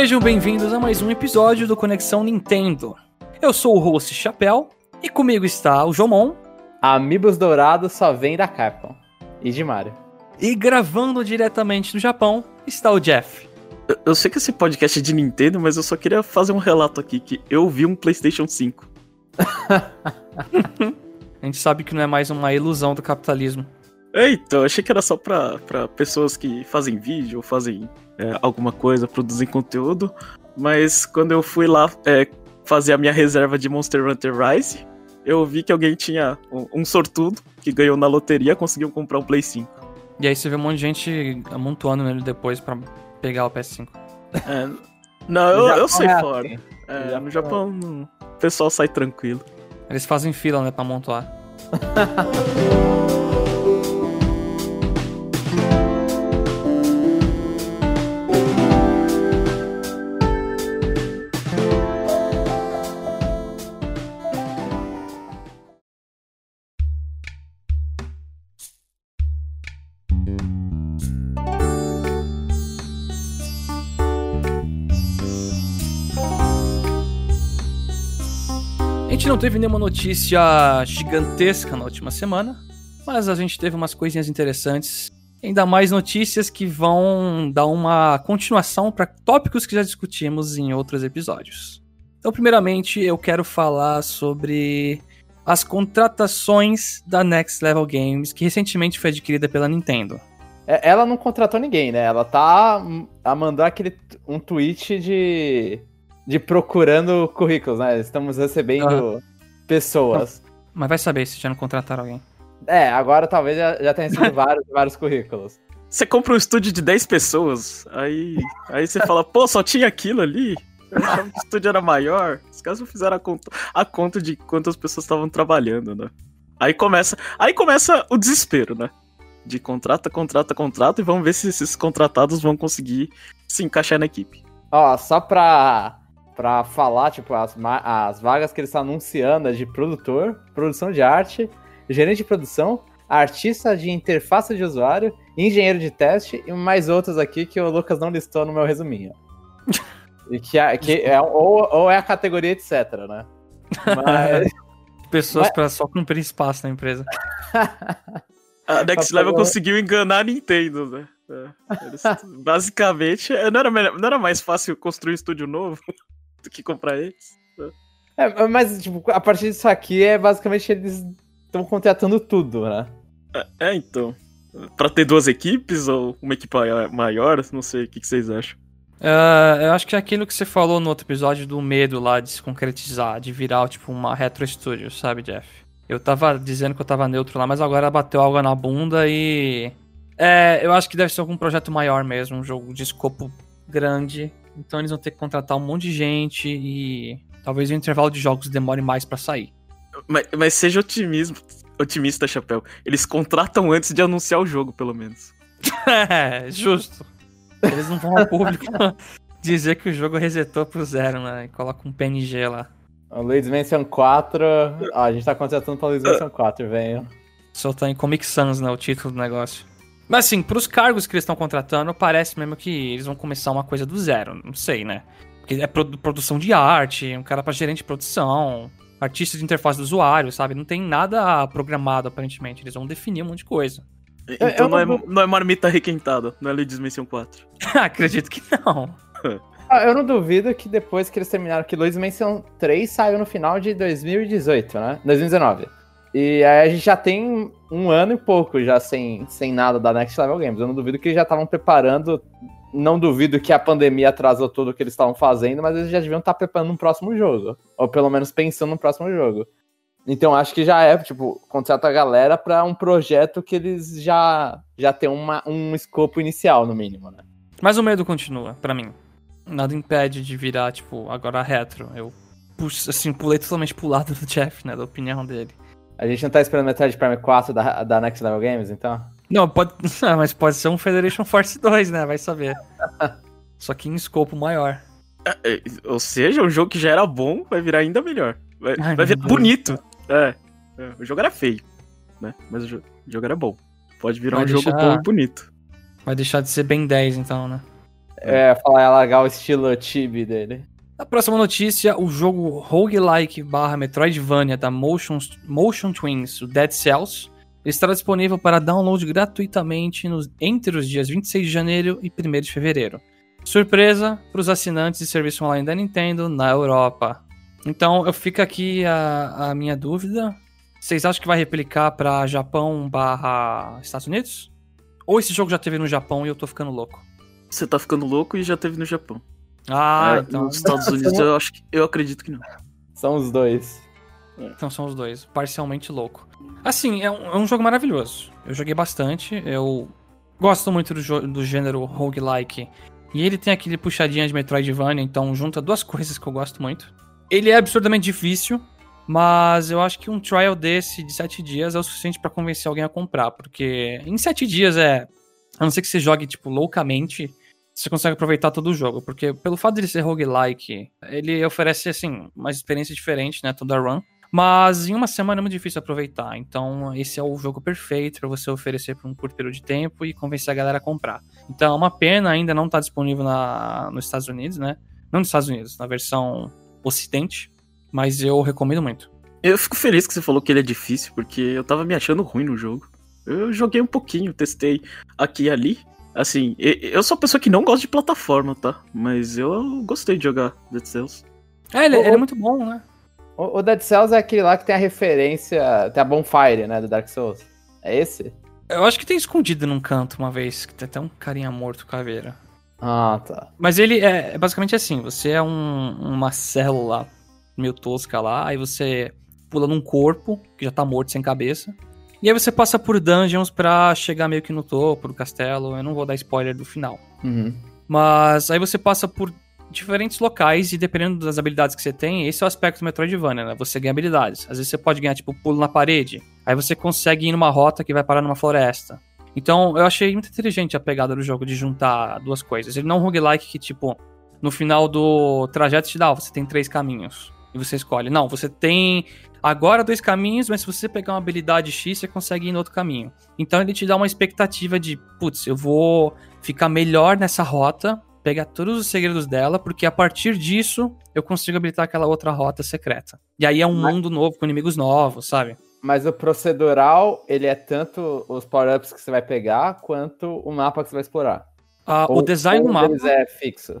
Sejam bem-vindos a mais um episódio do Conexão Nintendo. Eu sou o host Chapéu e comigo está o Jomon. Amigos Dourados só vem da Capcom. E de Mario. E gravando diretamente do Japão está o Jeff. Eu, eu sei que esse podcast é de Nintendo, mas eu só queria fazer um relato aqui que eu vi um PlayStation 5. A gente sabe que não é mais uma ilusão do capitalismo. É, então, achei que era só pra, pra pessoas que fazem vídeo ou fazem é, alguma coisa, produzem conteúdo. Mas quando eu fui lá é, fazer a minha reserva de Monster Hunter Rise, eu vi que alguém tinha um, um sortudo que ganhou na loteria, conseguiu comprar um Play 5. E aí você vê um monte de gente amontoando nele depois pra pegar o PS5. É, não, eu, eu sei é fora. assim. É, no. Japão não- o pessoal sai tranquilo. Eles fazem fila, né, pra amontoar. gente não teve nenhuma notícia gigantesca na última semana, mas a gente teve umas coisinhas interessantes. Ainda mais notícias que vão dar uma continuação para tópicos que já discutimos em outros episódios. Então, primeiramente, eu quero falar sobre as contratações da Next Level Games, que recentemente foi adquirida pela Nintendo. É, Ela não contratou ninguém, né? Ela tá a mandar aquele um tweet de de procurando currículos, né? Estamos recebendo pessoas. Mas vai saber se já não contrataram alguém. É, agora talvez já, já tenha sido vários, vários currículos. Você compra um estúdio de 10 pessoas, aí, aí você fala, pô, só tinha aquilo ali? Eu achava que o estúdio era maior. Os caras não fizeram a conta, a conta de quantas pessoas estavam trabalhando, né? Aí começa, aí começa o desespero, né? De contrata, contrata, contrata, e vamos ver se esses contratados vão conseguir se encaixar na equipe. Ó, só pra, pra falar, tipo, as, as vagas que eles estão anunciando é de produtor, produção de arte, gerente de produção, artista de interface de usuário, engenheiro de teste e mais outros aqui que o Lucas não listou no meu resuminho. E que, é, que é ou, ou é a categoria etc, né? Mas, Pessoas Mas- para só cumprir espaço na empresa. A Next Pra Level conseguiu enganar a Nintendo, né? basicamente, é, não era, melhor- não era mais fácil construir um estúdio novo do que comprar eles? é, mas, tipo, a partir disso aqui é basicamente eles estão contratando tudo, né? É, então. Pra ter duas equipes ou uma equipe maior- maior, não sei o que, que vocês acham. Ah, eu acho que é aquilo que você falou no outro episódio do medo lá de se concretizar, de virar tipo uma retro studio, sabe, Jeff? Eu tava dizendo que eu tava neutro lá, mas agora bateu algo na bunda e. É, eu acho que deve ser algum projeto maior mesmo, um jogo de escopo grande. Então eles vão ter que contratar um monte de gente e talvez o intervalo de jogos demore mais pra sair. Mas, mas seja otimismo, otimista, Chapéu. Eles contratam antes de anunciar o jogo, pelo menos. É, justo. Eles não vão ao público dizer que o jogo resetou pro zero, né? E coloca um PNG lá. O Luigi's Mansion 4. Ó, a gente tá contratando pra Luigi's Mansion 4, venho. Soltar em Comic Sans, né? O título do negócio. Mas assim, pros cargos que eles estão contratando, parece mesmo que eles vão começar uma coisa do zero. Não sei, né? Porque é produ- produção de arte, um cara pra gerente de produção, artista de interface do usuário, sabe? Não tem nada programado, aparentemente. Eles vão definir um monte de coisa. Então eu não, é, não- não é marmita requentada, não é Luigi's Mansion 4. Acredito que não. Ah, eu não duvido que depois que eles terminaram, que Luigi's Mansion 3 saiu no final de 2018, né? 2019. E aí a gente já tem um ano e pouco já sem, sem nada da Next Level Games. Eu não duvido que eles já estavam preparando. Não duvido que a pandemia atrasou tudo o que eles estavam fazendo, mas eles já deviam estar preparando um próximo jogo. Ou pelo menos pensando no próximo jogo. Então acho que já é, tipo, contrata a galera pra um projeto que eles já, já tem uma, um escopo inicial, no mínimo, né? Mas o medo continua, pra mim. Nada impede de virar, tipo, agora retro. Eu, assim, pulei totalmente pro lado do Jeff, né? Da opinião dele. A gente não tá esperando Metroid Prime 4 da, da Next Level Games, então? Não, pode. Ah, mas pode ser um Federation Force 2, né? Vai saber. Só que em escopo maior. É, ou seja, o jogo que já era bom vai virar ainda melhor. Vai, Ai, vai virar bonito. É, é, O jogo era feio, né? Mas o jogo, o jogo era bom. Pode virar Vai um jogo deixar- bom e bonito. Vai deixar de ser bem 10, então, né? É, falar, é largar o estilo chibi dele. Na próxima notícia, o jogo roguelike barra Metroidvania da Motion, Motion Twins, o Dead Cells, estará disponível para download gratuitamente nos, entre os dias 26 de janeiro e 1 de fevereiro. Surpresa para os assinantes de serviço online da Nintendo na Europa. Então, eu fico aqui a, a minha dúvida. Vocês acham que vai replicar para Japão barra Estados Unidos? Ou esse jogo já teve no Japão e eu tô ficando louco? Você tá ficando louco e já teve no Japão. Ah, É, então, Nos Estados Unidos eu acho que eu acredito que não. São os dois. então são os dois. Parcialmente louco. Assim, é um, é um jogo maravilhoso. Eu joguei bastante. Eu gosto muito do, do gênero roguelike. E ele tem aquele puxadinha de Metroidvania, então junta duas coisas que eu gosto muito. Ele é absurdamente difícil, mas eu acho que um trial desse de 7 dias é o suficiente pra convencer alguém a comprar, porque em 7 dias é. A não ser que você jogue, tipo, loucamente, você consegue aproveitar todo o jogo, porque pelo fato de ele ser roguelike, ele oferece, assim, uma experiência diferente, né, toda run. Mas em uma semana é muito difícil aproveitar. Então, esse é o jogo perfeito para você oferecer por um curto período de tempo e convencer a galera a comprar. Então, é uma pena ainda não estar disponível na, nos Estados Unidos, né? Não nos Estados Unidos, na versão Ocidente. Mas eu recomendo muito. Eu fico feliz que você falou que ele é difícil, porque eu tava me achando ruim no jogo. Eu joguei um pouquinho, testei aqui e ali. Assim, eu sou uma pessoa que não gosta de plataforma, tá? Mas eu gostei de jogar Dead Cells. É, ele, Ô, ele é muito bom, né? O, o Dead Cells é aquele lá que tem a referência, tem a Bonfire, né, do Dark Souls. É esse? Eu acho que tem escondido num canto uma vez, que tem até um carinha morto caveira. Ah, tá. Mas ele é, é basicamente assim: você é um- uma célula meio tosca lá, aí você pula num corpo que já tá morto sem cabeça. E aí você passa por dungeons pra chegar meio que no topo do castelo. Eu não vou dar spoiler do final. Uhum. Mas aí você passa por diferentes locais e dependendo das habilidades que você tem, esse é o aspecto do Metroidvania, né? Você ganha habilidades. Às vezes você pode ganhar, tipo, pulo na parede. Aí você consegue ir numa rota que vai parar numa floresta. Então, eu achei muito inteligente a pegada do jogo de juntar duas coisas. Ele não é um roguelike que, tipo, no final do trajeto te dá, você tem três caminhos. E você escolhe. Não, você tem agora dois caminhos, mas se você pegar uma habilidade X, você consegue ir no outro caminho. Então ele te dá uma expectativa de, putz, eu vou ficar melhor nessa rota, pegar todos os segredos dela, porque a partir disso eu consigo habilitar aquela outra rota secreta. E aí é um Mas- mundo novo, com inimigos novos, sabe? Mas o procedural, ele é tanto os power-ups que você vai pegar, quanto o mapa que você vai explorar. Ah, o Ou- design ou do mapa, é fixo.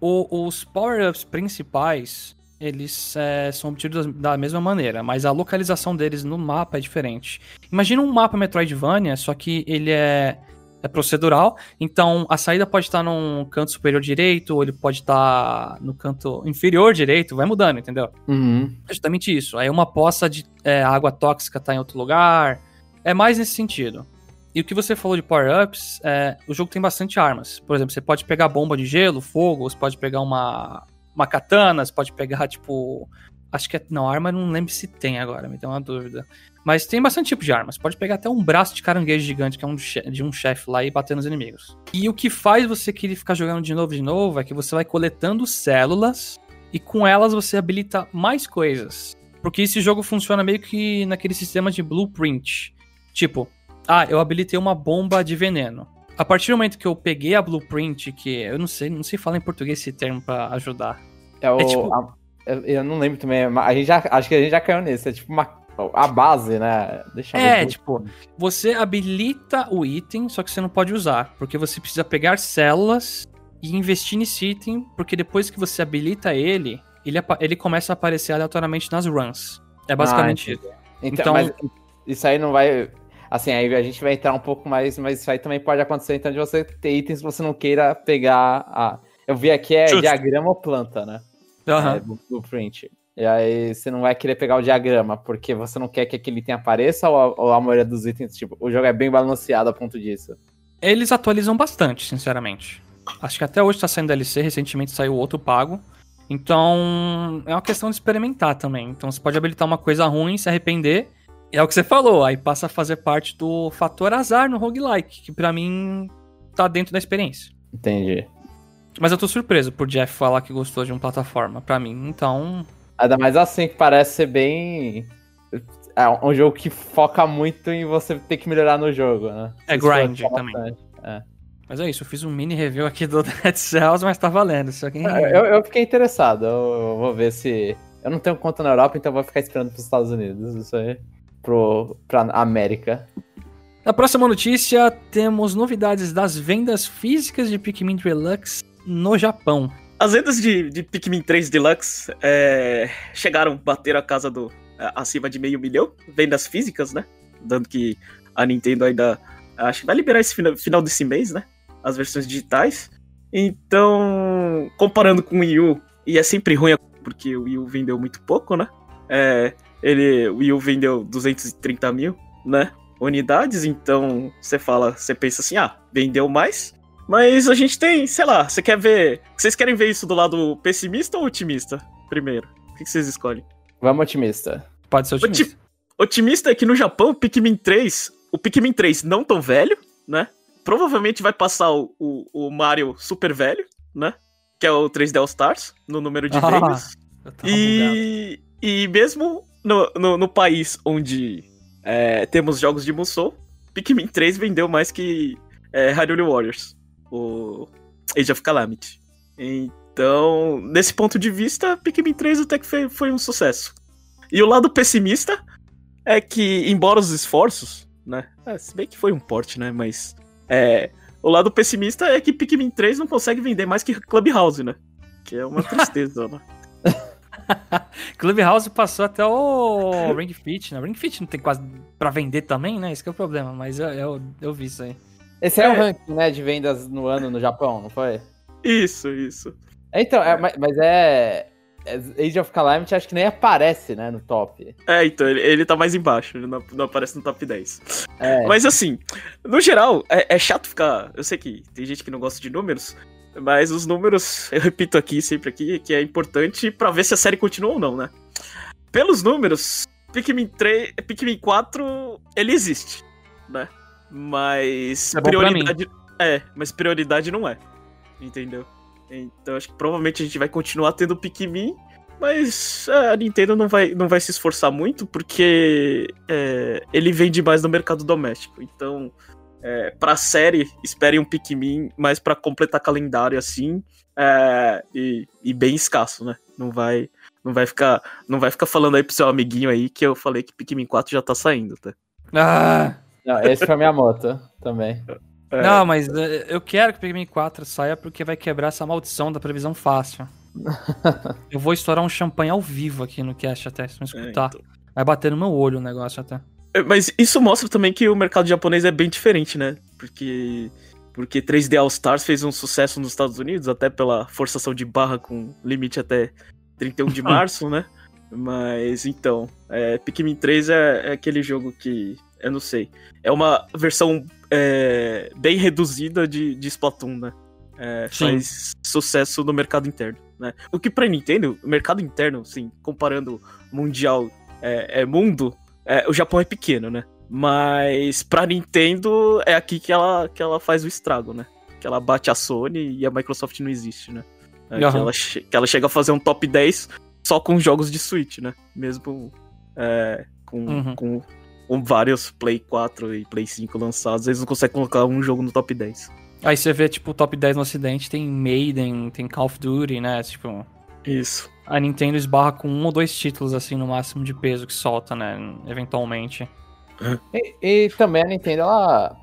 o- os power-ups principais, eles é, são obtidos da mesma maneira, mas a localização deles no mapa é diferente. Imagina um mapa Metroidvania, só que ele é, é procedural, então a saída pode estar num canto superior direito, ou ele pode estar no canto inferior direito, vai mudando, entendeu? Uhum. É justamente isso. Aí uma poça de é, água tóxica tá em outro lugar. É mais nesse sentido. E o que você falou de power-ups, é, o jogo tem bastante armas. Por exemplo, você pode pegar bomba de gelo, fogo, você pode pegar uma, uma katana, você pode pegar, tipo. Acho que é. Não, arma não lembro se tem agora, me deu uma dúvida. Mas tem bastante tipo de armas. Pode pegar até um braço de caranguejo gigante, que é um de um chefe lá, e bater nos inimigos. E o que faz você querer ficar jogando de novo de novo é que você vai coletando células e com elas você habilita mais coisas. Porque esse jogo funciona meio que naquele sistema de blueprint. Tipo, ah, eu habilitei uma bomba de veneno. A partir do momento que eu peguei a blueprint, que eu não sei, não sei falar em português esse termo pra ajudar. É o. É tipo- a- eu, não lembro também. mas A gente já, acho que a gente já caiu nesse. É tipo uma. A base, né? Deixa eu É, ver. tipo, você habilita o item, só que você não pode usar, porque você precisa pegar células e investir nesse item, porque depois que você habilita ele, ele, ele começa a aparecer aleatoriamente nas runs. É basicamente Ah, isso. Então, então- mas isso aí não vai. Assim, aí a gente vai entrar um pouco mais, mas isso aí também pode acontecer, então, de você ter itens que você não queira pegar. A... Eu vi aqui é Justo. diagrama ou planta, né? Aham. É, do blueprint. E aí você não vai querer pegar o diagrama, porque você não quer que aquele item apareça, ou a, ou a maioria dos itens, tipo, o jogo é bem balanceado a ponto disso. Eles atualizam bastante, sinceramente. Acho que até hoje tá saindo DLC, recentemente saiu outro pago. Então, é uma questão de experimentar também. Então, você pode habilitar uma coisa ruim, se arrepender. É o que você falou, aí passa a fazer parte do fator azar no roguelike, que pra mim tá dentro da experiência. Entendi. Mas eu tô surpreso por Jeff falar que gostou de uma plataforma. Pra mim, então. Ainda mais assim, que parece ser bem. É um jogo que foca muito em você ter que melhorar no jogo, né? É Isso grind foca também. bastante. Mas é isso, eu fiz um mini review aqui do Dead Cells, mas tá valendo. Se alguém... É, Eu, eu fiquei interessado. Eu, eu vou ver se. Eu não tenho conta na Europa, então eu vou ficar esperando pros Estados Unidos. Isso aí. Pro, pra América. Na próxima notícia, temos novidades das vendas físicas de Pikmin Deluxe no Japão. As vendas de, de Pikmin 3 Deluxe é, chegaram, bateram a casa do é, acima de meio milhão, vendas físicas, né? Dando que a Nintendo ainda acho que vai liberar esse final, final desse mês, né? As versões digitais. Então, comparando com o Wii U, e é sempre ruim porque o Wii U vendeu muito pouco, né? É, ele, o Wii U vendeu 230 mil, né? Unidades, então você fala, você pensa assim, ah, vendeu mais, mas a gente tem, sei lá, você quer ver. Vocês querem ver isso do lado pessimista ou otimista? Primeiro. O que vocês escolhem? Vamos otimista. Pode ser otimista. Oti- Otimista é que no Japão, o Pikmin 3, o Pikmin 3 não tão velho, né? Provavelmente vai passar o, o, o Mario super velho, né? Que é o 3D All Stars, no número de Ah, vendas. Bugado. E, e mesmo no, no, no país onde é, temos jogos de Musou, Pikmin 3 vendeu mais que é, Hyrule Warriors, o Age of Calamity. Então, nesse ponto de vista, Pikmin 3 até que foi, foi um sucesso. E o lado pessimista é que, embora os esforços, né? é, se bem que foi um porte, né? Mas é, o lado pessimista é que Pikmin 3 não consegue vender mais que Clubhouse, né? Que é uma tristeza, né? Clubhouse passou até o Ring Fit, né? Ring Fit não tem quase pra vender também, né? Esse que é o problema, mas eu, eu, eu vi isso aí. Esse é, o É. ranking, né, de vendas no ano no Japão, não foi? Isso, isso. Então, é, mas, mas é, é. Age of Calamity acho que nem aparece, né, no top. É, então, ele, ele tá mais embaixo, ele não, não aparece no top 10. É. Mas assim, no geral, é, é chato ficar. Eu sei que tem gente que não gosta de números, mas os números, eu repito aqui, sempre aqui, que é importante pra ver se a série continua ou não, né? Pelos números, Pikmin 3, Pikmin 4, ele existe, né? Mas É prioridade. É, mas prioridade não é. Entendeu? Então acho que provavelmente a gente vai continuar tendo Pikmin, mas a Nintendo não vai, não vai se esforçar muito porque é, ele vende mais no mercado doméstico. Então, é, pra série, espere um Pikmin, mais pra completar calendário assim, é, e, e bem escasso, né? Não vai, não vai ficar, não vai ficar falando aí pro seu amiguinho aí que eu falei que Pikmin 4 já tá saindo, tá? Ah! Não, esse foi a minha moto também. É, Não, mas eh, eu quero que o Pikmin 4 saia porque vai quebrar essa maldição da previsão fácil. eu vou estourar um champanhe ao vivo aqui no cast até, se não é, escutar. então. Vai bater no meu olho o negócio até. É, Mas isso mostra também que o mercado japonês é bem diferente, né? Porque porque 3D All Stars fez um sucesso nos Estados Unidos, até pela forçação de barra com limite até 31 de março, né? Mas então, é, Pikmin 3 é, é aquele jogo que eu não sei, é uma versão é, bem reduzida de, de Splatoon, né? É, Sim. faz sucesso no mercado interno, né? O que pra Nintendo, o mercado interno, assim, comparando mundial é, é mundo, é, o Japão é pequeno, né? Mas pra Nintendo é aqui que ela, que ela faz o estrago, né? Que ela bate a Sony e a Microsoft não existe, né? É, que, Aham. ela, che- que ela chega a fazer um top 10 só com jogos de Switch, né? Mesmo é, com, Uhum. com, com vários Play 4 e Play 5 lançados, eles não conseguem colocar um jogo no top 10. Aí você vê, tipo, o top 10 no ocidente, tem Maiden, tem Call of Duty, né? Tipo, Isso. A Nintendo esbarra com um ou dois títulos, assim, no máximo de peso que solta, né? Eventualmente. E, e também a Nintendo, ela.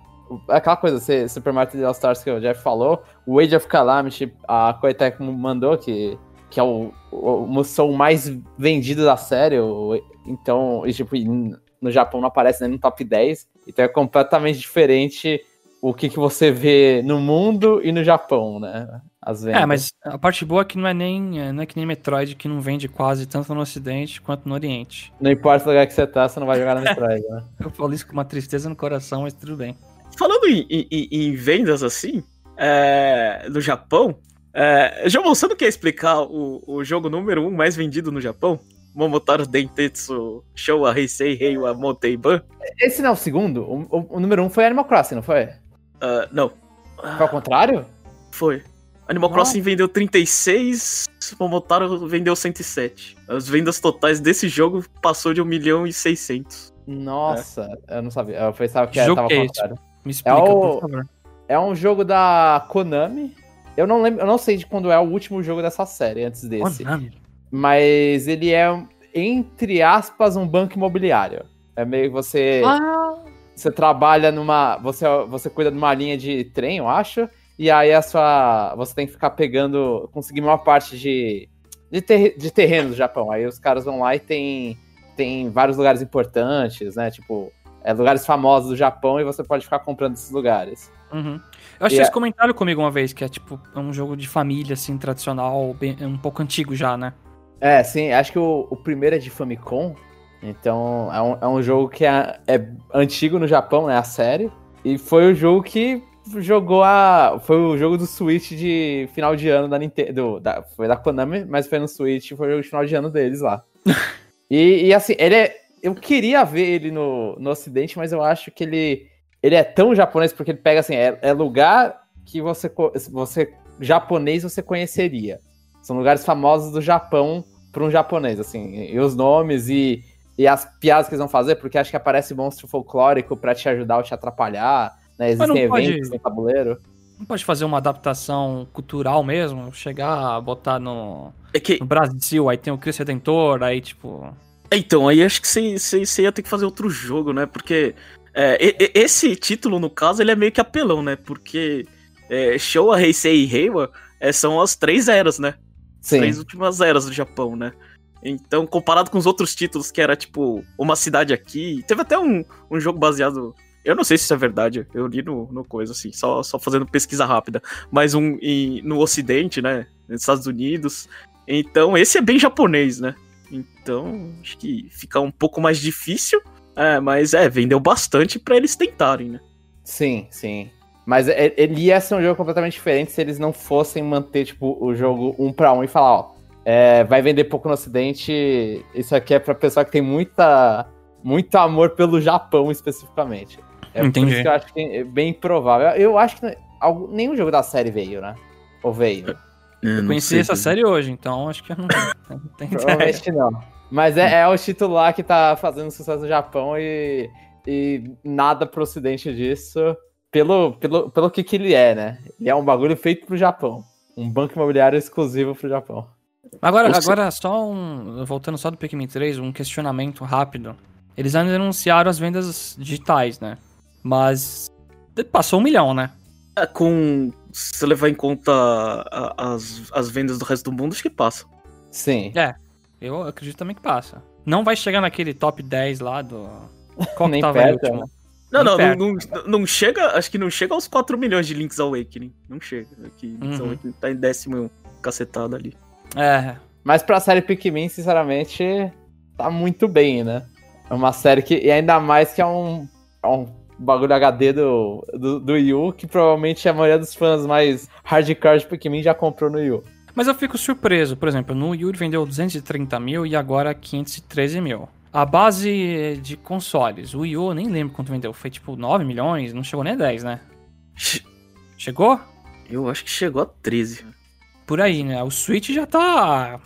Aquela coisa, esse Super Mario 3D All Stars que o Jeff falou, o Age of Calamity, a Koei mandou, que, que é o, o Musou mais vendido da série, o- então, e, tipo, no Japão não aparece nem no top 10, então é completamente diferente o que, que você vê no mundo e no Japão, né? As vendas. É, mas a parte boa é que não é nem, é, não é que nem Metroid, que não vende quase tanto no ocidente quanto no oriente. Não importa o lugar que você tá, você não vai jogar no Metroid, né? Eu falo isso com uma tristeza no coração, mas tudo bem. Falando em, em- em- vendas assim, é, no Japão, é, João, você não quer explicar o, o jogo número 1 um mais vendido no Japão? Momotaro Dentetsu Showa Heisei Heiwa Moteiban? Esse não é o segundo? O, o- o número um foi Animal Crossing, não foi? Ah, não, Foi ao contrário? foi. Animal Nossa. Crossing vendeu 36, Momotaro vendeu 107. As vendas totais desse jogo passou de 1 milhão e 600. Nossa, eu não sabia. Eu pensava que Jogo tava que é contrário. Me explica, o- por favor. É um jogo da Konami. Eu não lembro, eu não sei de quando é o último jogo dessa série antes desse. Konami. Mas ele é, entre aspas, um banco imobiliário. É meio que você. Ah, Você trabalha numa. Você, você cuida de uma linha de trem, eu acho. E aí a sua. Você tem que ficar pegando. Conseguir uma parte de. De, ter, de terreno do Japão. Aí os caras vão lá e tem. Tem vários lugares importantes, né? Tipo, é, lugares famosos do Japão e você pode ficar comprando esses lugares. uhum. Eu acho E que é- comentaram comigo uma vez que é tipo é um jogo de família, assim, tradicional, bem, é um pouco antigo já, né? É, sim, acho que o, o primeiro é de Famicom. Então é um, é um jogo que é, é antigo no Japão, né? A série. E foi o jogo que jogou a. Foi o jogo do Switch de final de ano da Nintendo. Da, foi da Konami, mas foi no Switch, foi o jogo de final de ano deles lá. e, e, assim, ele é. Eu queria ver ele no, no Ocidente, mas eu acho que ele. Ele é tão japonês porque ele pega assim, é, é lugar que você, você. Japonês você conheceria. São lugares famosos do Japão para um japonês, assim. E os nomes e, e as piadas que eles vão fazer, porque acho que aparece monstro folclórico pra te ajudar ou te atrapalhar. Né? Mas não Existem pode- eventos no tabuleiro. Não pode fazer uma adaptação cultural mesmo? Chegar, botar no, É que, no Brasil, aí tem o Cristo Redentor, aí tipo. então, aí acho que você, ia ter que fazer outro jogo, né? Porque é, e- e- esse título, no caso, ele é meio que apelão, né? Porque é, Showa, Heisei e Reiwa é, são as três eras, né? As Sim. três últimas eras do Japão, né? Então, comparado com os outros títulos, que era tipo uma cidade aqui, teve até um, um jogo baseado. Eu não sei se isso é verdade, eu li no, no coisa, assim, só, só fazendo pesquisa rápida. Mas um no Ocidente, né? Nos Estados Unidos. Então, esse é bem japonês, né? Então, acho que fica um pouco mais difícil. É, mas é, vendeu bastante pra eles tentarem, né? Sim, sim. Mas é- ele ia ser um jogo completamente diferente se eles não fossem manter, tipo, o jogo um pra um e falar, ó, é, vai vender pouco no ocidente, isso aqui é pra pessoa que tem muita, muito amor pelo Japão especificamente. É por Entendi. isso que eu acho que é bem provável. Eu acho que algum- nenhum jogo da série veio, né? Ou veio? É, Eu conheci essa série hoje, então acho que eu não, não tenho ideia. Provavelmente não. Mas é, é o título lá que tá fazendo sucesso no Japão e, e nada pro ocidente disso, pelo, pelo, pelo que, que ele é, né? Ele é um bagulho feito pro Japão. Um banco imobiliário exclusivo pro Japão. Agora, Você- agora só um. Voltando só do Pikmin 3, um questionamento rápido. Eles ainda anunciaram as vendas digitais, né? Mas. Passou um milhão, né? É, com. Se você levar em conta a- as, as vendas do resto do mundo, acho que passa. Sim. Eu acredito também que passa. Não vai chegar naquele top 10 lá do. Qual que Nem tava perto, último? né? Não, Nem não, perto. não, não, não chega. Acho que não chega aos 4 milhões de Link's Awakening. Não chega. Aqui, Link's Uhum. Awakening tá em décimo cacetado ali. É. Mas pra série Pikmin, sinceramente, tá muito bem, né? É uma série que. E ainda mais que é um, é um bagulho HD do, do, do Wii U, que provavelmente a maioria dos fãs mais hardcore de Pikmin já comprou no Wii U. Mas eu fico surpreso. Por exemplo, no Yuri vendeu 230 mil e agora 513 mil. A base de consoles, o Wii U, eu nem lembro quanto vendeu. Foi tipo 9 milhões, não chegou nem a 10, né? Chegou? Eu acho que chegou a 13. Por aí, né? O Switch já tá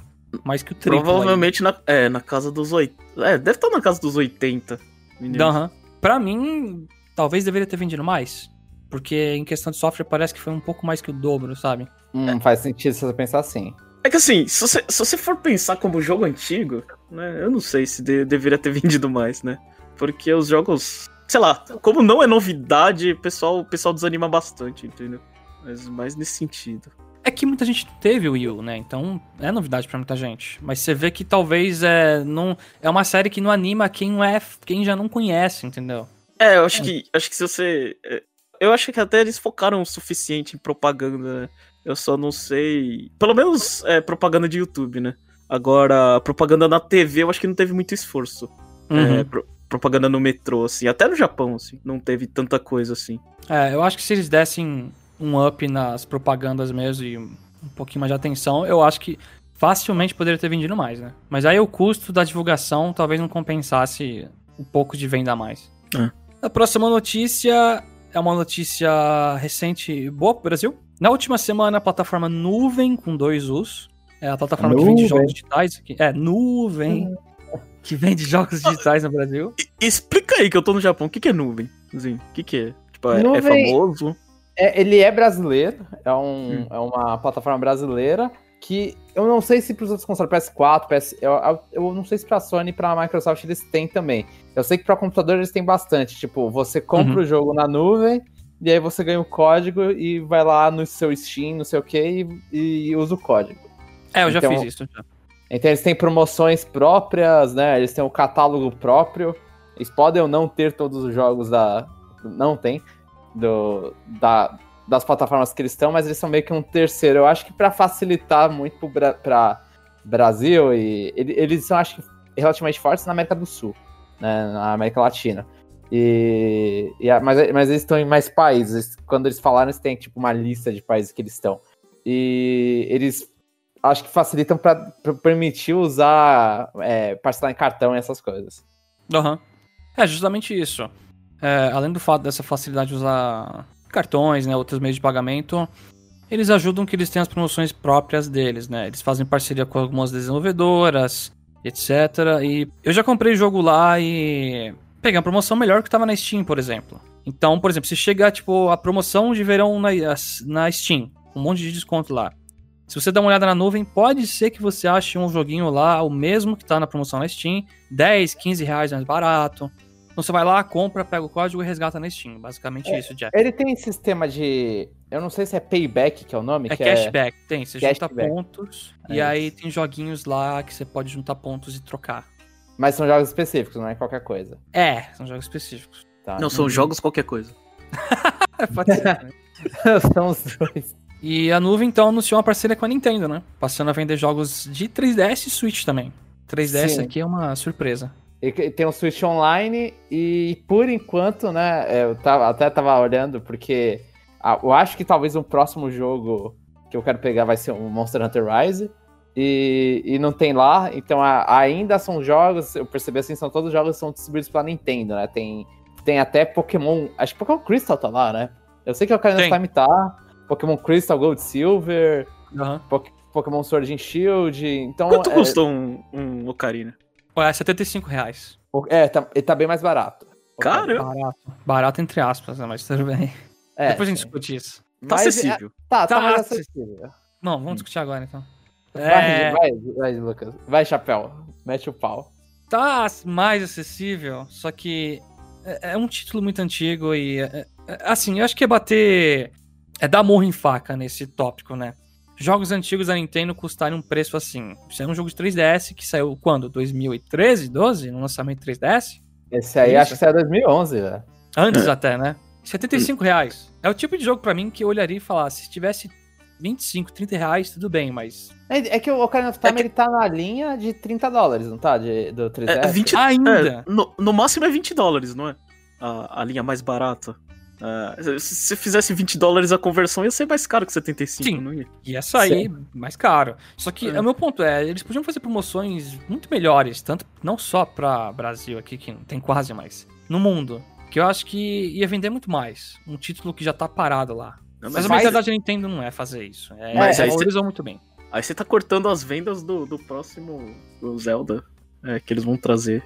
mais que o triplo. aí. Provavelmente na, é, na casa dos 8. É, deve estar na casa dos 80. meninos. Aham. Pra mim, talvez deveria ter vendido mais. Porque em questão de software parece que foi um pouco mais que o dobro, sabe? Hum, faz sentido se você pensar assim. É que assim, se você, se você for pensar como jogo antigo, né, eu não sei se de- deveria ter vendido mais, né? Porque os jogos, sei lá, como não é novidade, o pessoal, o pessoal desanima bastante, entendeu? Mas mais nesse sentido. É que muita gente teve o Wii U, né? Então é novidade pra muita gente. Mas você vê que talvez é, não, é uma série que não anima quem, não é, quem já não conhece, entendeu? É, eu acho que acho que se você. é, Eu acho que até eles focaram o suficiente em propaganda, né? Eu só não sei. Pelo menos é, propaganda de YouTube, né? Agora, propaganda na TV, eu acho que não teve muito esforço. Uhum. É, pro- propaganda no metrô, assim. Até no Japão, assim. Não teve tanta coisa assim. É, eu acho que se eles dessem um up nas propagandas mesmo e um pouquinho mais de atenção, eu acho que facilmente poderia ter vendido mais, né? Mas aí o custo da divulgação talvez não compensasse um pouco de venda a mais. É. A próxima notícia é uma notícia recente e boa pro Brasil. Na última semana, a plataforma Nuvem, com dois U's, é a plataforma que vende Nuvem. jogos digitais. aqui- É, Nuvem, que vende jogos digitais no Brasil. Explica aí que eu tô no Japão. O que, que é nuvem? Assim, o que, que é? Tipo, é, é Nuvem- famoso? É, ele é brasileiro, é, um, Hum. é uma plataforma brasileira que eu não sei se para os outros consoles PS4, PS, eu, eu- não sei se para Sony e para Microsoft eles têm também. Eu sei que para computador eles têm bastante. Tipo, você compra Uhum. o jogo na nuvem e aí você ganha o código e vai lá no seu Steam, não sei o que, e, e usa o código. É, eu já Então- fiz isso. já. Então eles têm promoções próprias, né? Eles têm o catálogo próprio. Eles podem ou não ter todos os jogos da. Não tem. Do, da, das plataformas que eles estão, mas eles são meio que um terceiro. Eu acho que para facilitar muito pra Brasil e. ele- Eles são, acho que, relativamente fortes na América do Sul, né? Na América Latina. E, e mas, mas eles estão em mais países. Quando eles falaram, eles têm tipo uma lista de países que eles estão. E eles acho que facilitam para permitir usar, é, parcelar em cartão e essas coisas. Aham. É, justamente isso. É, além do fato dessa facilidade de usar cartões, né, outros meios de pagamento, eles ajudam que eles tenham as promoções próprias deles, né? Eles fazem parceria com algumas desenvolvedoras, etc. E eu já comprei jogo lá e peguei uma promoção melhor que tava na Steam, por exemplo. Então, por exemplo, se chegar, tipo, a promoção de verão na, na Steam, um monte de desconto lá. Se você dá uma olhada na nuvem, pode ser que você ache um joguinho lá, o mesmo que tá na promoção na Steam, 10, 15 reais mais barato. Então você vai lá, compra, pega o código e resgata na Steam. Basicamente É, isso, Jeff. Ele tem sistema de. Eu não sei se é payback que é o nome. É que cashback, tem. Você junta Cashback. pontos É e aí isso. tem joguinhos lá que você pode juntar pontos e trocar. Mas são jogos específicos, não é qualquer coisa. É, são jogos específicos. Tá? Não, são jogos qualquer coisa. pode ser, né? são os dois. E a nuvem então anunciou uma parceria com a Nintendo, né? Passando a vender jogos de 3DS e Switch também. 3DS Sim. aqui é uma surpresa. Tem o Switch Online e por enquanto, né, eu tava, até tava olhando porque eu acho que talvez o próximo jogo que eu quero pegar vai ser o Monster Hunter Rise e, e não tem lá, então a- ainda são jogos, eu percebi assim, são todos jogos que são distribuídos pela Nintendo, né, tem, tem até Pokémon, acho que Pokémon Crystal tá lá, né, eu sei que o Ocarina of. Time tá, Pokémon Crystal, Gold, Silver. Pok- Pokémon Sword and Shield, então... Quanto é, custa um, um Ocarina? Ué, é 75 reais. É, tá, ele tá bem mais barato. Cara, Barato. Barato entre aspas, né? Mas tudo bem. É, Depois a gente discute isso. tá Mas é- acessível. Tá, tá, Tá, mais sim. acessível. Não, vamos discutir agora então. Vai, É, vai, vai, Lucas. Vai, chapéu. Mete o pau. tá mais acessível, só que é, é um título muito antigo e. é- é- assim, eu acho que é bater. É dar morro em faca nesse tópico, né? Jogos antigos da Nintendo custarem um preço assim. Isso é um jogo de 3DS que saiu quando? 2013, 12? No lançamento 3DS? Esse aí Isso. acho que saiu 2011, velho. Antes até, né? 75 reais. É o tipo de jogo pra mim que eu olharia e falar, se tivesse 25, 30 reais, tudo bem, mas. É, é que o Ocarina of Time É que- ele tá na linha de 30 dólares, não tá? De, do 3DS? É, 20, Ainda. é, no, no máximo é 20 dólares, não é? A, a linha mais barata. É, se você fizesse 20 dólares a conversão, ia ser mais caro que 75, Sim. não ia? Ia sair mais caro. Só que É. o meu ponto é, eles podiam fazer promoções muito melhores, tanto não só pra Brasil aqui, que não tem quase mais, no mundo. Que eu acho que ia vender muito mais. Um título que já tá parado lá. Não, Mas, a faz- mentalidade da Nintendo não é fazer isso. É, Mas é, aí você- valorizou muito bem. Aí você tá cortando as vendas do, do próximo do Zelda é, que eles vão trazer.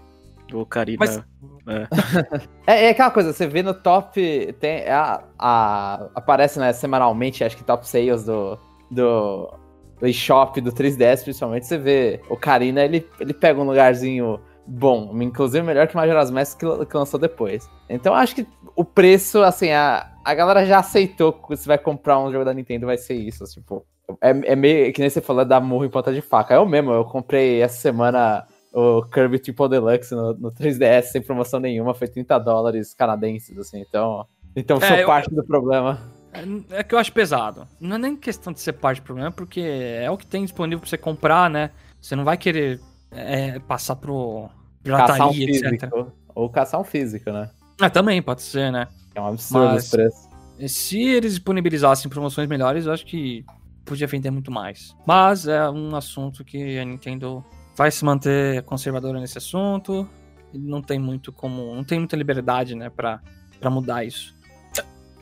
Do Ocarina. Mas- É, é aquela coisa, você vê no top. Tem, a, a- aparece né, semanalmente, acho que top sales do, do, do eShop do 3DS, principalmente. Você vê o Karina, ele, ele pega um lugarzinho bom, inclusive melhor que Majora's Mask que, que lançou depois. Então acho que o preço, assim, a, a galera já aceitou que você vai comprar um jogo da Nintendo, vai ser isso. Tipo, é, é meio que nem você falou da murro em ponta de faca. Eu mesmo, eu comprei essa semana o Kirby Triple Deluxe no, no 3DS sem promoção nenhuma, foi 30 dólares canadenses, assim, então. Então É, sou eu- parte do problema. É, é que eu acho pesado. Não é nem questão de ser parte do problema, porque é o que tem disponível pra você comprar, né? Você não vai querer é, passar pro Caçar um pirataria, etc. físico. Ou caçar um físico, né? Ah, também pode ser, né? É um absurdo Mas- os preços. E Se eles disponibilizassem promoções melhores, eu acho que podia vender muito mais. Mas é um assunto que a Nintendo vai se manter conservadora nesse assunto. E não tem muito como. Não tem muita liberdade, né, pra, pra mudar isso.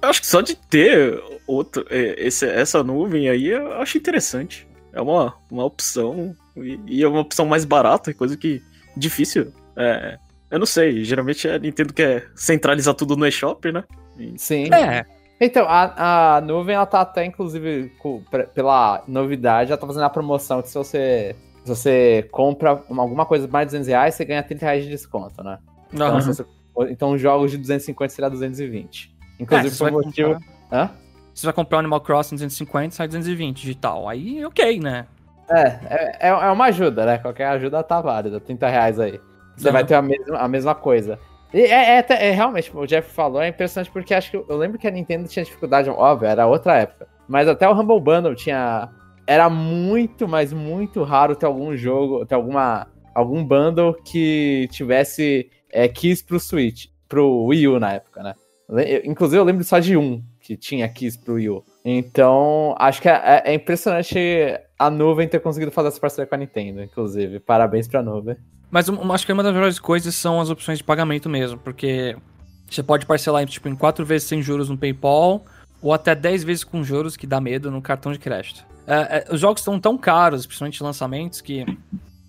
Eu acho que só de ter outro, é, esse, essa nuvem aí, eu acho interessante. É uma, uma opção. E, e é uma opção mais barata, coisa que. difícil. É, eu não sei, geralmente a Nintendo quer centralizar tudo no eShop, né? E- Sim. É, Então, a, a nuvem, ela tá até, inclusive, com- pre- pela novidade, ela tá fazendo a promoção que se você, se você compra uma- alguma coisa mais de 200 reais, você ganha 30 reais de desconto, né? Então, se você- então jogos de 250 será 220. Inclusive, É, por motivo... comprar- Hã? Você vai comprar o Animal Crossing 250, sai 220 digital. Aí, ok, né? É, é, é é uma ajuda, né? Qualquer ajuda tá válida, 30 reais aí. Você Aham. vai ter a mesma, a mesma coisa. E é, é, é realmente, o Jeff falou, é impressionante porque acho que eu, eu lembro que a Nintendo tinha dificuldade, óbvio, era outra época. Mas até o Humble Bundle tinha. Era muito, mas muito raro ter algum jogo, ter alguma. algum bundle que tivesse é, keys pro Switch, pro Wii U na época, né? Inclusive, eu lembro só de um que tinha keys pro Wii U. Então, acho que é, é impressionante a nuvem ter conseguido fazer essa parceria com a Nintendo, inclusive. Parabéns pra nuvem. Mas um- acho que uma das melhores coisas são as opções de pagamento mesmo, porque você pode parcelar tipo, em 4 vezes sem juros no PayPal, ou até 10 vezes com juros, que dá medo, no cartão de crédito. É, é, os jogos estão tão caros, principalmente lançamentos, que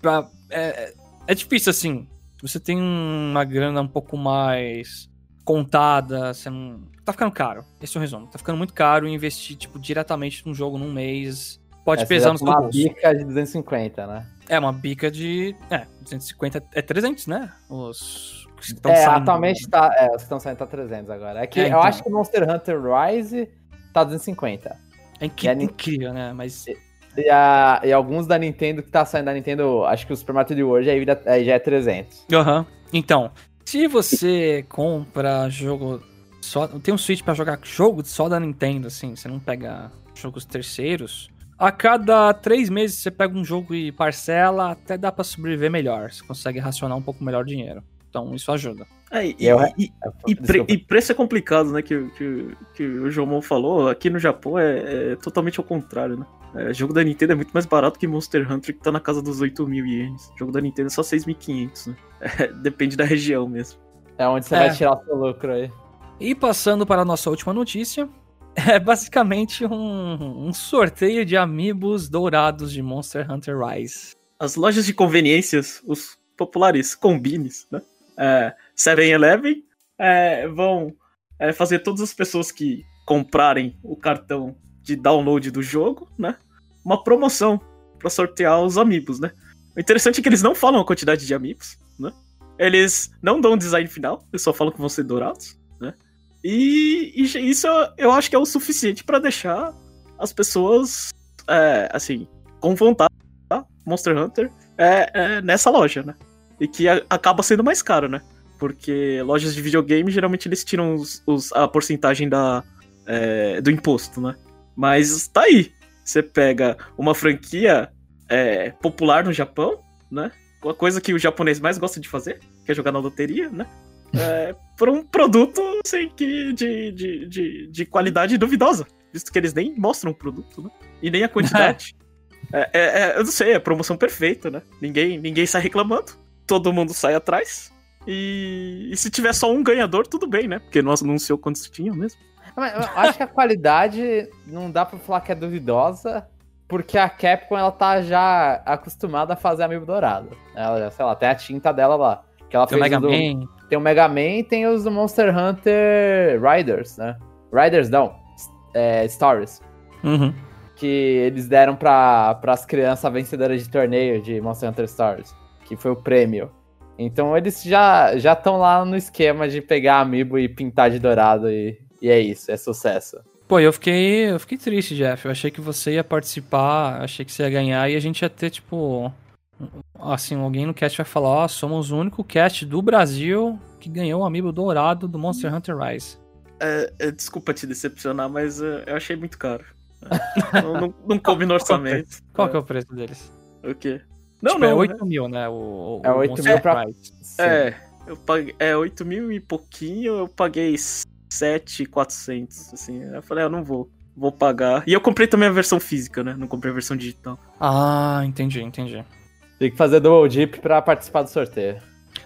pra- é, é- é difícil assim. Você tem uma grana um pouco mais contada, você não. Tá ficando caro. Esse é o resumo. Tá ficando muito caro investir, tipo, diretamente num jogo num mês. Pode Essa pesar seu uma bolso. bica de 250, né? É uma bica de. É, 250 é 300, né? Os estão é, saindo. atualmente tá. É, os que estão saindo tá 300 agora. É que É, eu então. acho que o Monster Hunter Rise tá 250. É inc- E a Nin- incrível, né? Mas. E, a, e alguns da Nintendo que tá saindo da Nintendo, acho que o Super Mario 3D World aí, aí já é 300. Aham. Então, se você compra jogo. Só, tem um Switch pra jogar jogo só da Nintendo, assim, você não pega jogos terceiros. A cada três meses você pega um jogo e parcela, até dá pra sobreviver melhor. Você consegue racionar um pouco melhor o dinheiro. Então isso ajuda. É, e, E eu- e- e pre- e preço é complicado, né? Que, que, que o Jomon falou. Aqui no Japão é, é totalmente ao contrário, né? É, jogo da Nintendo é muito mais barato que Monster Hunter, que tá na casa dos 8 mil ienes. Jogo da Nintendo é só 6.500, né? É, depende da região mesmo. É onde você É. vai tirar o seu lucro aí. E passando para a nossa última notícia, é basicamente um, um sorteio de amigos dourados de Monster Hunter Rise. As lojas de conveniências, os populares combines, né? É, 7-Eleven é, vão é, fazer todas as pessoas que comprarem o cartão de download do jogo, né? Uma promoção para sortear os amigos, né? O interessante é que eles não falam a quantidade de amigos, né? Eles não dão um design final, eles só falam que vão ser dourados, né? E, e isso eu acho que é o suficiente para deixar as pessoas, é, assim, com vontade tá? Monster Hunter é, é nessa loja, né? E que a- acaba sendo mais caro, né? Porque lojas de videogame geralmente eles tiram os- os- a porcentagem da, é, do imposto, né? Mas tá aí. Você pega uma franquia é, popular no Japão, né? Uma coisa que o japonês mais gosta de fazer, que é jogar na loteria, né? É, por um produto assim, que, de, de, de, de qualidade duvidosa. Visto que eles nem mostram o produto, né? E nem a quantidade. É, é- é- eu não sei, é promoção perfeita, né? Ninguém, ninguém sai reclamando, todo mundo sai atrás. E, e se tiver só um ganhador, tudo bem, né? Porque não anunciou quantos tinham mesmo. Mas eu acho que a qualidade não dá pra falar que é duvidosa, porque a Capcom ela tá já acostumada a fazer amigo dourado. Ela, já, sei lá, tem a tinta dela lá. Que ela Tem o fez Mega o do- Man. Tem o Mega Man e tem os do Monster Hunter Riders, né? Riders não, é, Stories. Uhum. Que eles deram para as crianças vencedoras de torneio de Monster Hunter Stories. Que foi o prêmio. Então eles já já estão lá no esquema de pegar amiibo e pintar de dourado e, e é isso, é sucesso. Pô, eu fiquei, eu fiquei triste, Jeff. Eu achei que você ia participar, achei que você ia ganhar e a gente ia ter, tipo. Assim, alguém no cast vai falar: Ó, somos o único cast do Brasil que ganhou o amiibo dourado do Monster Hunter Rise. É, é, desculpa te decepcionar, mas é, eu achei muito caro. É, não, não, não coube no orçamento. Qual que é o preço deles? O quê? Não, tipo, não. é 8 mil, né? O, o- É o 8 Monster mil pra-. É, eu paguei, é 8 mil e pouquinho, eu paguei 7,400, assim. Eu falei, ah, não vou, vou pagar. E eu comprei também a versão física, né? Não comprei a versão digital. Ah, entendi, entendi. Tem que fazer dual dip pra participar do sorteio.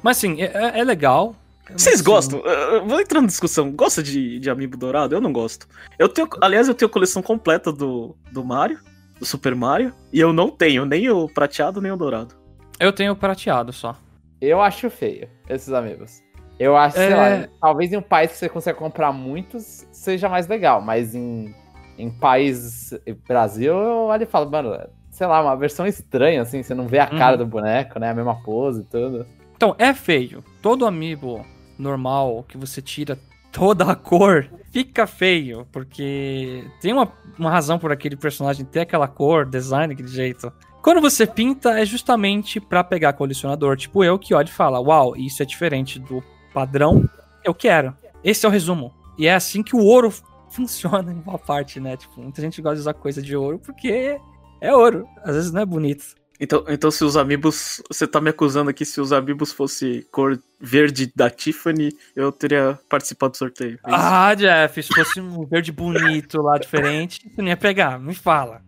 Mas assim, é, é- é legal. Vocês Assim, gostam? Eu Vou entrar na discussão. Gosta de, de Amiibo Dourado? Eu não gosto. Eu tenho, aliás, eu tenho a coleção completa do, do Mario, do Super Mario, e eu não tenho nem o prateado nem o dourado. Eu tenho prateado só. Eu acho feio, esses amigos. Eu acho, sei É. lá, talvez em um país que você consegue comprar muitos seja mais legal, mas em, em país Brasil, eu olho e falo, mano, sei lá, uma versão estranha, assim, você não vê a cara Uhum. do boneco, né? A mesma pose e tudo. Então, é feio. Todo amiibo normal que você tira toda a cor fica feio, porque tem uma, uma razão por aquele personagem ter aquela cor, design daquele jeito. Quando você pinta, é justamente pra pegar colecionador, tipo eu, que olha e fala: Uau, isso é diferente do padrão, eu quero. Esse é o resumo. E é assim que o ouro funciona em boa parte, né? Tipo, muita gente gosta de usar coisa de ouro porque é ouro. Às vezes não é bonito. Então, então se os amigos. Você tá me acusando aqui, se os amigos fosse cor verde da Tiffany, eu teria participado do sorteio. É? Ah, Jeff, se fosse um verde bonito lá, diferente, você não ia pegar, me fala.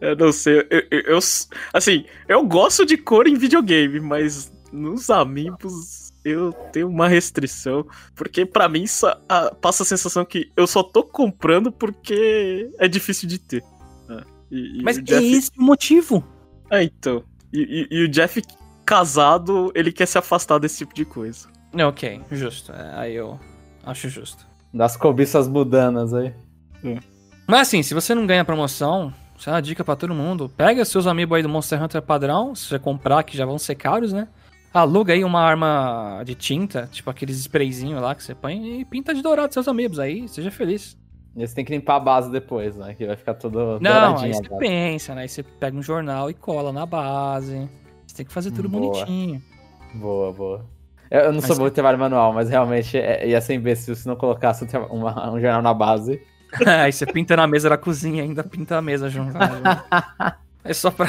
É, eu não sei. Eu, eu- eu- assim, eu gosto de cor em videogame, mas nos amigos eu tenho uma restrição. Porque pra mim a- passa a sensação que eu só tô comprando porque é difícil de ter. E- e Mas o é Jeff- esse o motivo. É, então. E, e- e o Jeff casado, ele quer se afastar desse tipo de coisa. É, Ok, justo. É, aí eu acho justo. Das cobiças mudanas aí. Mas assim, se você não ganha promoção, isso é uma dica pra todo mundo. Pega seus amigos aí do Monster Hunter padrão, se você comprar, que já vão ser caros, né? Aluga aí uma arma de tinta, tipo aqueles sprayzinhos lá que você põe e pinta de dourado seus amigos aí, seja feliz. E você tem que limpar a base depois, né? Que vai ficar todo Não, aí você pensa, né? Aí você pega um jornal e cola na base. Você tem que fazer tudo Boa. bonitinho. Boa, boa. Eu, eu não Mas sou que- bom de trabalho manual, mas realmente é- ia ser imbecil se não colocasse um uma- um jornal na base. Aí você pinta na mesa da cozinha, ainda pinta a mesa junto. É só pra.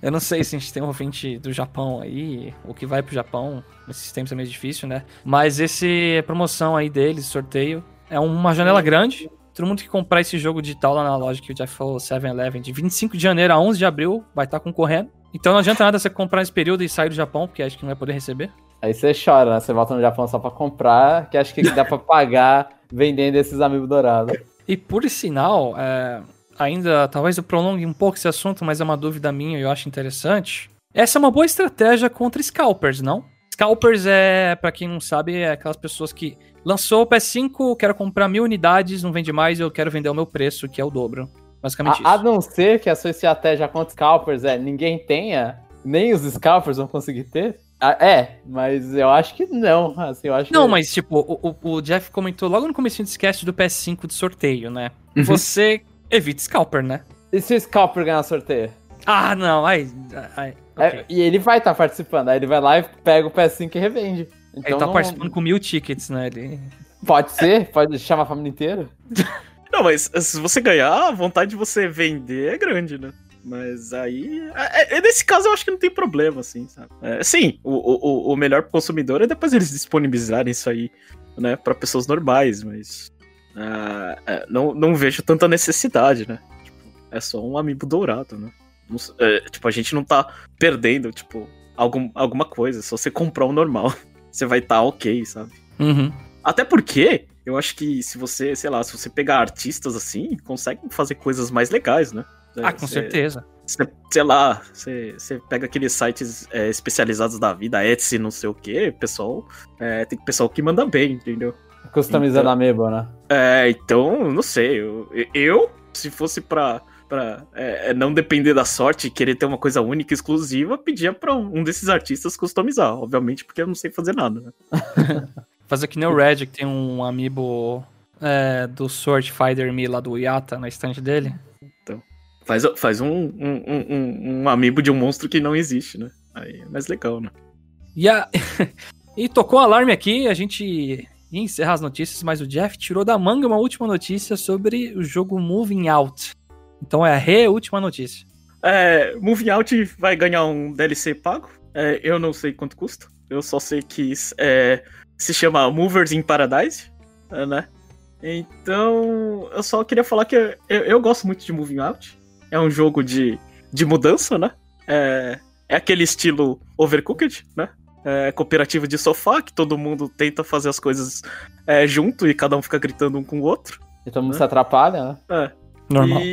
Eu não sei se a gente tem um ouvinte do Japão aí, ou que vai pro Japão. Nesses tempos é meio difícil, né? Mas esse promoção aí deles, sorteio, é uma janela grande. Todo mundo que comprar esse jogo digital lá na loja que o Jeff falou, 7-Eleven, de 25 de janeiro a 11 de abril, vai estar concorrendo. Então não adianta nada você comprar nesse período e sair do Japão, porque acho que não vai poder receber. Aí você chora, né? Você volta no Japão só pra comprar, que acho que dá pra pagar vendendo esses amigos dourados. E por sinal, é, ainda talvez eu prolongue um pouco esse assunto, mas é uma dúvida minha e eu acho interessante. Essa é uma boa estratégia contra scalpers, não? Scalpers é, pra quem não sabe, é aquelas pessoas que lançou o PS5, quero comprar mil unidades, não vende mais, eu quero vender o meu preço, que é o dobro. Basicamente A, a isso. não ser que a sua estratégia contra scalpers é ninguém tenha, nem os scalpers vão conseguir ter. Ah, é, mas eu acho que não. Assim, eu acho Não, que... mas tipo, o, o- Jeff comentou logo no começo do esquece do PS5 de sorteio, né? Uhum. Você evita scalper, né? E se o scalper ganhar sorteio? Ah, não, aí... aí É, ok. e ele vai estar participando. Aí ele vai lá e pega o PS5 e revende. Então Ele tá não- participando com mil tickets, né? Ele... Pode ser, pode chamar a família inteira. Não, mas se você ganhar, a vontade de você vender é grande, né? Mas aí. é- é- nesse caso, eu acho que não tem problema, assim, sabe? É, sim, o, o, o melhor pro consumidor é depois eles disponibilizarem isso aí, né, pra pessoas normais, mas. é, não, não vejo tanta necessidade, né? Tipo, é só um amiibo dourado, né? É, tipo, a gente não tá perdendo, tipo, algum, alguma coisa. Se você comprar o normal, você vai estar ok, sabe? Uhum. Até porque eu acho que se você, sei lá, se você pegar artistas assim, conseguem fazer coisas mais legais, né? Ah, com Você- certeza. você- sei lá, você, você pega aqueles sites é, especializados da vida, Etsy, não sei o que, pessoal. é, tem pessoal que manda bem, entendeu? Customizando Então- a Amiibo, né? É, então, não sei. Eu, eu se fosse pra, pra é, é, não depender da sorte e querer ter uma coisa única, exclusiva, pedia pra um desses artistas customizar. Obviamente, porque eu não sei fazer nada, né? Fazer que nem o Red, que tem um amiibo é, do Sword Fighter Me lá do Yata na estante dele. Faz, faz um, um, um, um, amiibo de um monstro que não existe, né? Aí é mais legal, né? E, a... e tocou o alarme aqui, a gente ia encerrar as notícias, mas o Jeff tirou da manga uma última notícia sobre o jogo Moving Out. Então é a re-última notícia. É, Moving Out vai ganhar um DLC pago. É, eu não sei quanto custa. Eu só sei que é, se chama Movers in Paradise, é, né? Então, eu só queria falar que eu, eu- eu gosto muito de Moving Out. É um jogo de, de mudança, né? É, é aquele estilo Overcooked, né? É, cooperativa de sofá, que todo mundo tenta fazer as coisas é, junto e cada um fica gritando um com o outro. E todo mundo se atrapalha, né? É, Normal. e,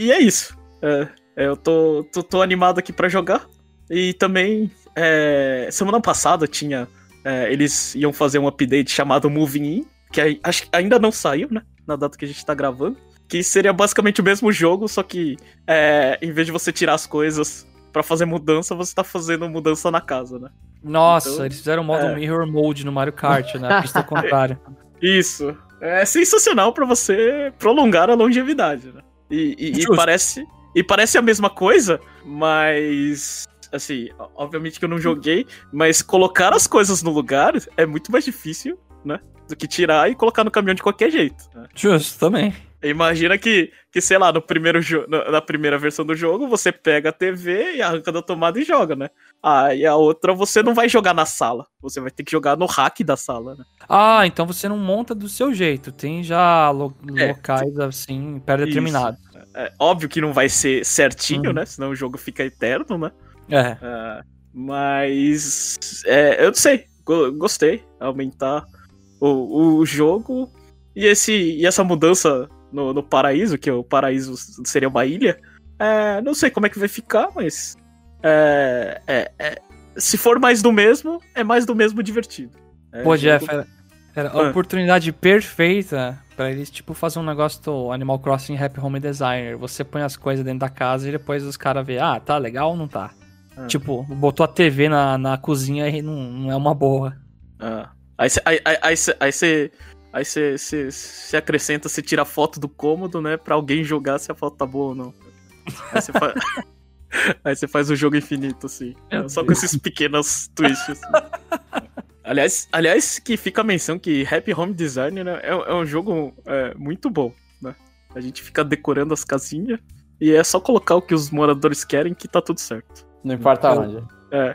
e- e é isso. É, é, eu tô, tô, tô animado aqui pra jogar. E também, é, semana passada tinha é, eles iam fazer um update chamado Moving In, que acho que ainda não saiu, né? Na data que a gente tá gravando. Que seria basicamente o mesmo jogo, só que é, em vez de você tirar as coisas pra fazer mudança, você tá fazendo mudança na casa, né? Nossa, Então, eles fizeram o modo é. Mirror Mode no Mario Kart, né? A pista ao contrário. Isso. É sensacional pra você prolongar a longevidade, né? E, e- e parece e parece a mesma coisa, mas assim, obviamente que eu não joguei, mas colocar as coisas no lugar é muito mais difícil, né? Do que tirar e colocar no caminhão de qualquer jeito. né? Justo, também. Imagina que, que sei lá, no primeiro jo- na primeira versão do jogo, você pega a TV e arranca da tomada e joga, né? Aí a outra você não vai jogar na sala, você vai ter que jogar no hack da sala, né? Ah, então você não monta do seu jeito. Tem já lo- É, locais assim, pré-determinados. É, óbvio que não vai ser certinho, Uhum. né? Senão o jogo fica eterno, né? É. É, mas. é, eu não sei. go- gostei. Aumentar o, o jogo. E, esse, e essa mudança no, no paraíso, que o paraíso seria uma ilha. é, não sei como é que vai ficar, mas. é, é, é, se for mais do mesmo, é mais do mesmo divertido. É, Pô, Jeff, era, era a Ah. oportunidade perfeita pra eles, tipo, fazer um negócio do Animal Crossing Happy Home Designer. Você põe as coisas dentro da casa e depois os caras vê, ah, tá legal ou não tá? Ah. Tipo, botou a TV na, na cozinha e não, não é uma boa. Ah. Aí você aí, aí, aí aí cê- aí cê- cê- cê acrescenta, você tira a foto do cômodo, né? Pra alguém jogar se a foto tá boa ou não. Aí você faz. aí você faz o jogo infinito, assim. Meu Só com Deus. esses pequenos twists. assim. aliás, aliás, que fica a menção que Happy Home Design né, é, é um jogo é, muito bom, né? A gente fica decorando as casinhas e é só colocar o que os moradores querem que tá tudo certo. Não importa Eu- onde. É.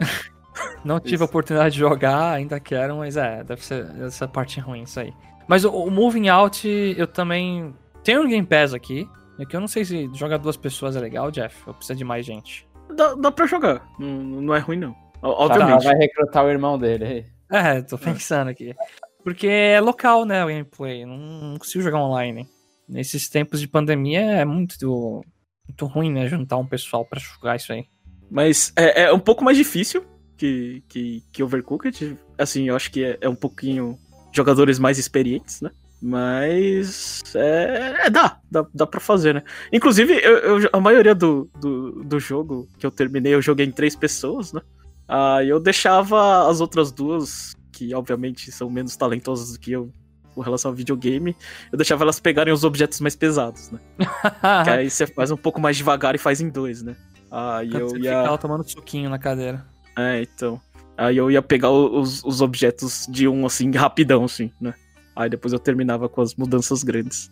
Não tive a oportunidade de jogar, ainda quero, mas é, deve ser essa parte ruim isso aí. Mas o, o Moving Out, eu também. Tenho um Game Pass aqui. É que eu não sei se jogar duas pessoas é legal, Jeff. Ou precisa de mais gente. Dá, dá pra jogar. Não, não é ruim, não. Tá, Obviamente. vai recrutar o irmão dele aí. É, tô pensando aqui. Porque é local, né, o gameplay. Não, não consigo jogar online. Nesses tempos de pandemia é muito, muito ruim, né? Juntar um pessoal pra jogar isso aí. Mas é, é um pouco mais difícil que, que, que Overcooked. Assim, eu acho que é, é um pouquinho jogadores mais experientes, né? Mas é, é, dá, dá, dá pra fazer, né? Inclusive, eu, eu- a maioria do, do, do jogo que eu terminei, eu joguei em três pessoas, né? Aí eu deixava as outras duas, que obviamente são menos talentosas do que eu com relação ao videogame, eu deixava elas pegarem os objetos mais pesados, né? Que aí você faz um pouco mais devagar e faz em dois, né? Aí Enquanto eu ia. fica lá tomando suquinho na cadeira. É, então. Aí eu ia pegar os, os objetos de um, assim, rapidão, assim, né? Aí depois eu terminava com as mudanças grandes.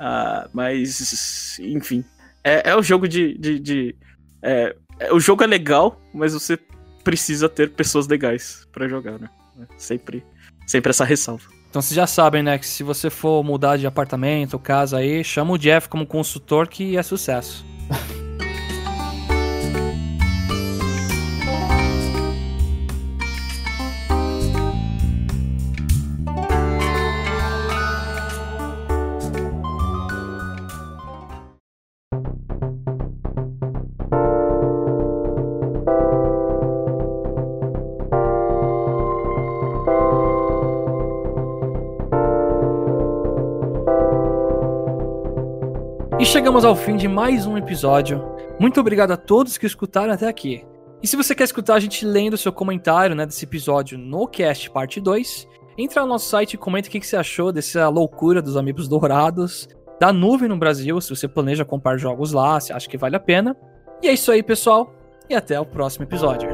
Ah, mas, enfim. É, é o jogo de. de, de- é, é- o jogo é legal, mas você precisa ter pessoas legais pra jogar, né? Sempre, sempre essa ressalva. Então vocês já sabem, né, que se você for mudar de apartamento, casa aí, chama o Jeff como consultor que é sucesso. Chegamos ao fim de mais um episódio. Muito obrigado a todos que escutaram até aqui. E se você quer escutar a gente lendo seu comentário né, desse episódio no Cast Parte 2, entra no nosso site e comenta o que que você achou dessa loucura dos Amigos Dourados, da nuvem no Brasil, se você planeja comprar jogos lá, se acha que vale a pena. E é isso aí, pessoal, e até o próximo episódio.